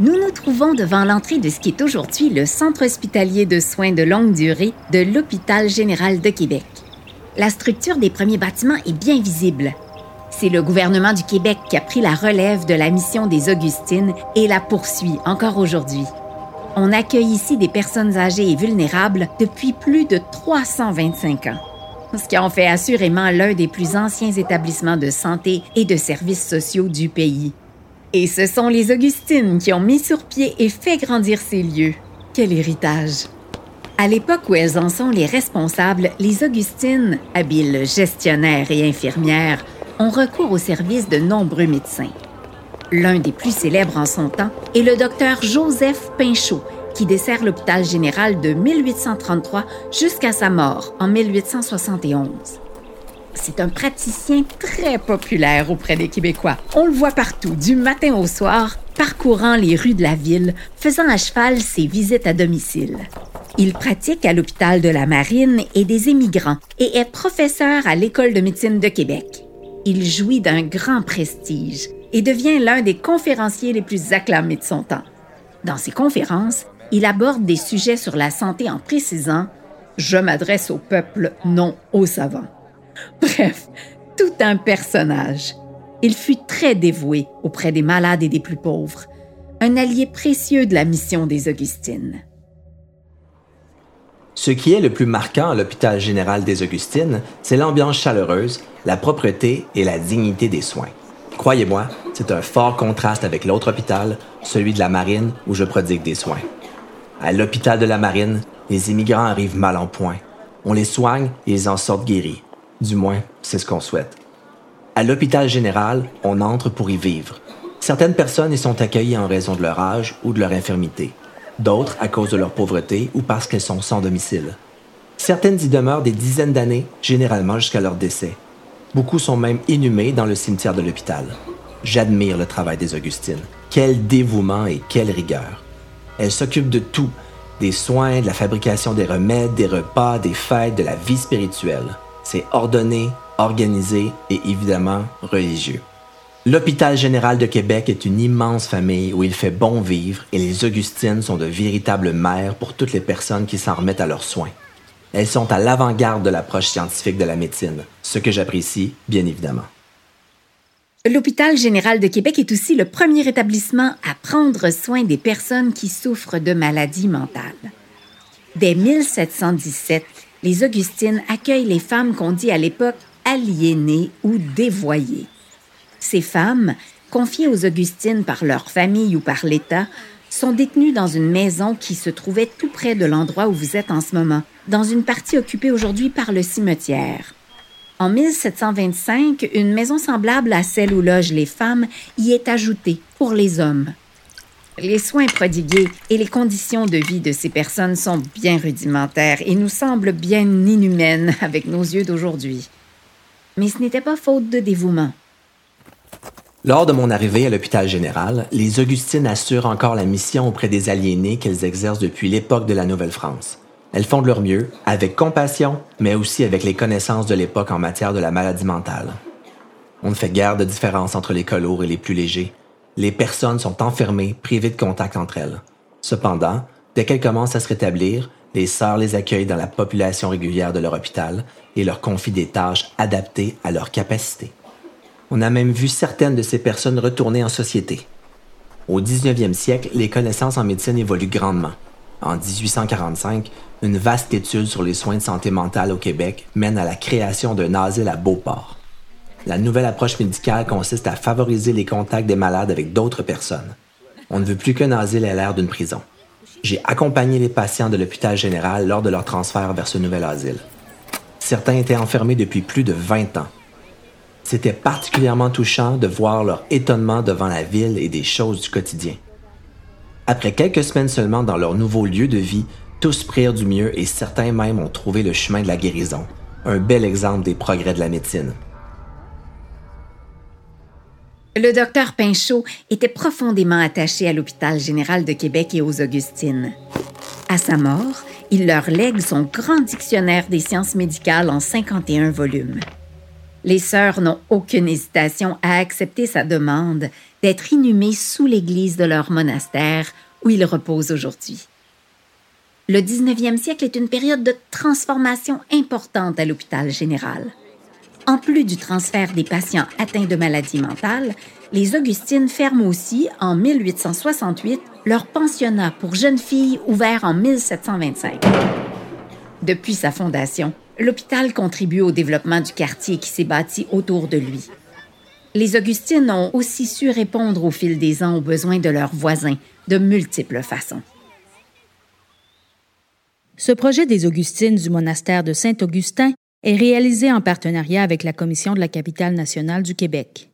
nous nous trouvons devant l'entrée de ce qui est aujourd'hui le Centre hospitalier de soins de longue durée de l'Hôpital général de Québec. La structure des premiers bâtiments est bien visible. C'est le gouvernement du Québec qui a pris la relève de la mission des Augustines et la poursuit encore aujourd'hui. On accueille ici des personnes âgées et vulnérables depuis plus de 325 ans, ce qui en fait assurément l'un des plus anciens établissements de santé et de services sociaux du pays. Et ce sont les Augustines qui ont mis sur pied et fait grandir ces lieux. Quel héritage! À l'époque où elles en sont les responsables, les Augustines, habiles gestionnaires et infirmières, ont recours au service de nombreux médecins. L'un des plus célèbres en son temps est le docteur Joseph Pinchot, qui dessert l'hôpital général de 1833 jusqu'à sa mort en 1871. C'est un praticien très populaire auprès des Québécois. On le voit partout, du matin au soir, parcourant les rues de la ville, faisant à cheval ses visites à domicile. Il pratique à l'hôpital de la Marine et des émigrants et est professeur à l'École de médecine de Québec. Il jouit d'un grand prestige et devient l'un des conférenciers les plus acclamés de son temps. Dans ses conférences, il aborde des sujets sur la santé en précisant ⁇ Je m'adresse au peuple, non aux savants ⁇ Bref, tout un personnage. Il fut très dévoué auprès des malades et des plus pauvres, un allié précieux de la mission des Augustines. Ce qui est le plus marquant à l'hôpital général des Augustines, c'est l'ambiance chaleureuse, la propreté et la dignité des soins. Croyez-moi, c'est un fort contraste avec l'autre hôpital, celui de la Marine, où je prodigue des soins. À l'hôpital de la Marine, les immigrants arrivent mal en point. On les soigne et ils en sortent guéris. Du moins, c'est ce qu'on souhaite. À l'hôpital général, on entre pour y vivre. Certaines personnes y sont accueillies en raison de leur âge ou de leur infirmité. D'autres à cause de leur pauvreté ou parce qu'elles sont sans domicile. Certaines y demeurent des dizaines d'années, généralement jusqu'à leur décès. Beaucoup sont même inhumés dans le cimetière de l'hôpital. J'admire le travail des Augustines. Quel dévouement et quelle rigueur. Elles s'occupent de tout, des soins, de la fabrication des remèdes, des repas, des fêtes, de la vie spirituelle. C'est ordonné, organisé et évidemment religieux. L'hôpital général de Québec est une immense famille où il fait bon vivre et les Augustines sont de véritables mères pour toutes les personnes qui s'en remettent à leurs soins. Elles sont à l'avant-garde de l'approche scientifique de la médecine, ce que j'apprécie bien évidemment. L'hôpital général de Québec est aussi le premier établissement à prendre soin des personnes qui souffrent de maladies mentales. Dès 1717, les Augustines accueillent les femmes qu'on dit à l'époque aliénées ou dévoyées. Ces femmes, confiées aux Augustines par leur famille ou par l'État, sont détenues dans une maison qui se trouvait tout près de l'endroit où vous êtes en ce moment, dans une partie occupée aujourd'hui par le cimetière. En 1725, une maison semblable à celle où logent les femmes y est ajoutée pour les hommes. Les soins prodigués et les conditions de vie de ces personnes sont bien rudimentaires et nous semblent bien inhumaines avec nos yeux d'aujourd'hui. Mais ce n'était pas faute de dévouement. Lors de mon arrivée à l'hôpital général, les Augustines assurent encore la mission auprès des aliénés qu'elles exercent depuis l'époque de la Nouvelle-France. Elles font de leur mieux, avec compassion, mais aussi avec les connaissances de l'époque en matière de la maladie mentale. On ne fait guère de différence entre les cas lourds et les plus légers, les personnes sont enfermées, privées de contact entre elles. Cependant, dès qu'elles commencent à se rétablir, les sœurs les accueillent dans la population régulière de leur hôpital et leur confient des tâches adaptées à leurs capacités. On a même vu certaines de ces personnes retourner en société. Au 19e siècle, les connaissances en médecine évoluent grandement. En 1845, une vaste étude sur les soins de santé mentale au Québec mène à la création d'un asile à Beauport. La nouvelle approche médicale consiste à favoriser les contacts des malades avec d'autres personnes. On ne veut plus qu'un asile ait l'air d'une prison. J'ai accompagné les patients de l'hôpital général lors de leur transfert vers ce nouvel asile. Certains étaient enfermés depuis plus de 20 ans. C'était particulièrement touchant de voir leur étonnement devant la ville et des choses du quotidien. Après quelques semaines seulement dans leur nouveau lieu de vie, tous prirent du mieux et certains même ont trouvé le chemin de la guérison. Un bel exemple des progrès de la médecine. Le docteur Pinchot était profondément attaché à l'hôpital général de Québec et aux Augustines. À sa mort, il leur lègue son grand dictionnaire des sciences médicales en 51 volumes. Les sœurs n'ont aucune hésitation à accepter sa demande d'être inhumées sous l'église de leur monastère où ils reposent aujourd'hui. Le 19e siècle est une période de transformation importante à l'hôpital général. En plus du transfert des patients atteints de maladies mentales, les Augustines ferment aussi, en 1868, leur pensionnat pour jeunes filles ouvert en 1725. Depuis sa fondation, l'hôpital contribue au développement du quartier qui s'est bâti autour de lui. Les Augustines ont aussi su répondre au fil des ans aux besoins de leurs voisins de multiples façons. Ce projet des Augustines du monastère de Saint-Augustin est réalisé en partenariat avec la Commission de la capitale nationale du Québec.